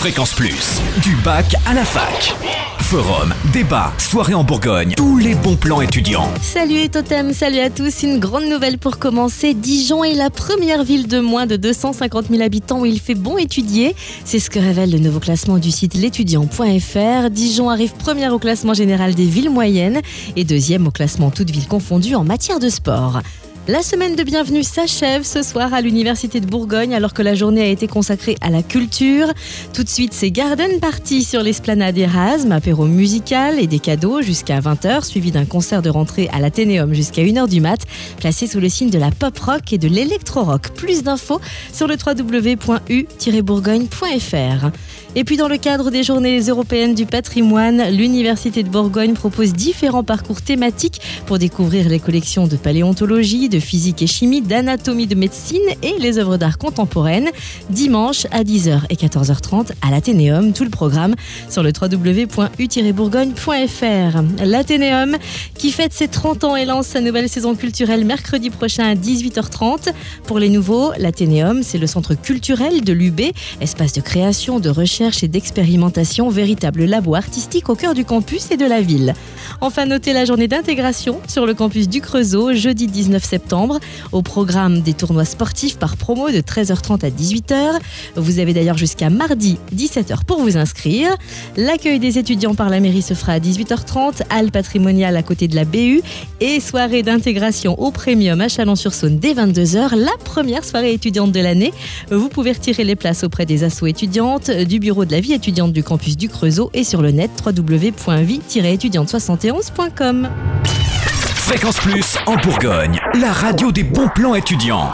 Fréquence Plus, du bac à la fac. Forum, débat, soirée en Bourgogne, tous les bons plans étudiants. Salut Totem, salut à tous. Une grande nouvelle pour commencer. Dijon est la première ville de moins de 250 000 habitants où il fait bon étudier. C'est ce que révèle le nouveau classement du site l'étudiant.fr. Dijon arrive première au classement général des villes moyennes et deuxième au classement toutes villes confondues en matière de sport. La semaine de bienvenue s'achève ce soir à l'Université de Bourgogne alors que la journée a été consacrée à la culture. Tout de suite, c'est Garden Party sur l'esplanade Erasme, apéro musical et des cadeaux jusqu'à 20h, suivi d'un concert de rentrée à l'Athénéum jusqu'à 1h du mat, placé sous le signe de la pop rock et de l'électro-rock. Plus d'infos sur le www.u-bourgogne.fr. Et puis dans le cadre des journées européennes du patrimoine, l'Université de Bourgogne propose différents parcours thématiques pour découvrir les collections de paléontologie, de physique et chimie, d'anatomie de médecine et les œuvres d'art contemporaines. Dimanche à 10h et 14h30 à l'Athénéum, tout le programme sur le www.u-bourgogne.fr. L'Athénéum qui fête ses 30 ans et lance sa nouvelle saison culturelle mercredi prochain à 18h30. Pour les nouveaux, l'Athénéum, c'est le centre culturel de l'UB, espace de création, de recherche et d'expérimentation, véritable labo artistique au cœur du campus et de la ville. Enfin, notez la journée d'intégration sur le campus du Creusot, jeudi 19 septembre, au programme des tournois sportifs par promo de 13h30 à 18h. Vous avez d'ailleurs jusqu'à mardi 17h pour vous inscrire. L'accueil des étudiants par la mairie se fera à 18h30, halle patrimoniale à côté de la BU et soirée d'intégration au Premium à Chalon-sur-Saône dès 22h, la première soirée étudiante de l'année. Vous pouvez retirer les places auprès des assos étudiantes, du bureau de la vie étudiante du campus du Creusot et sur le net www.vie-étudiante71.com. Fréquence Plus en Bourgogne, la radio des bons plans étudiants.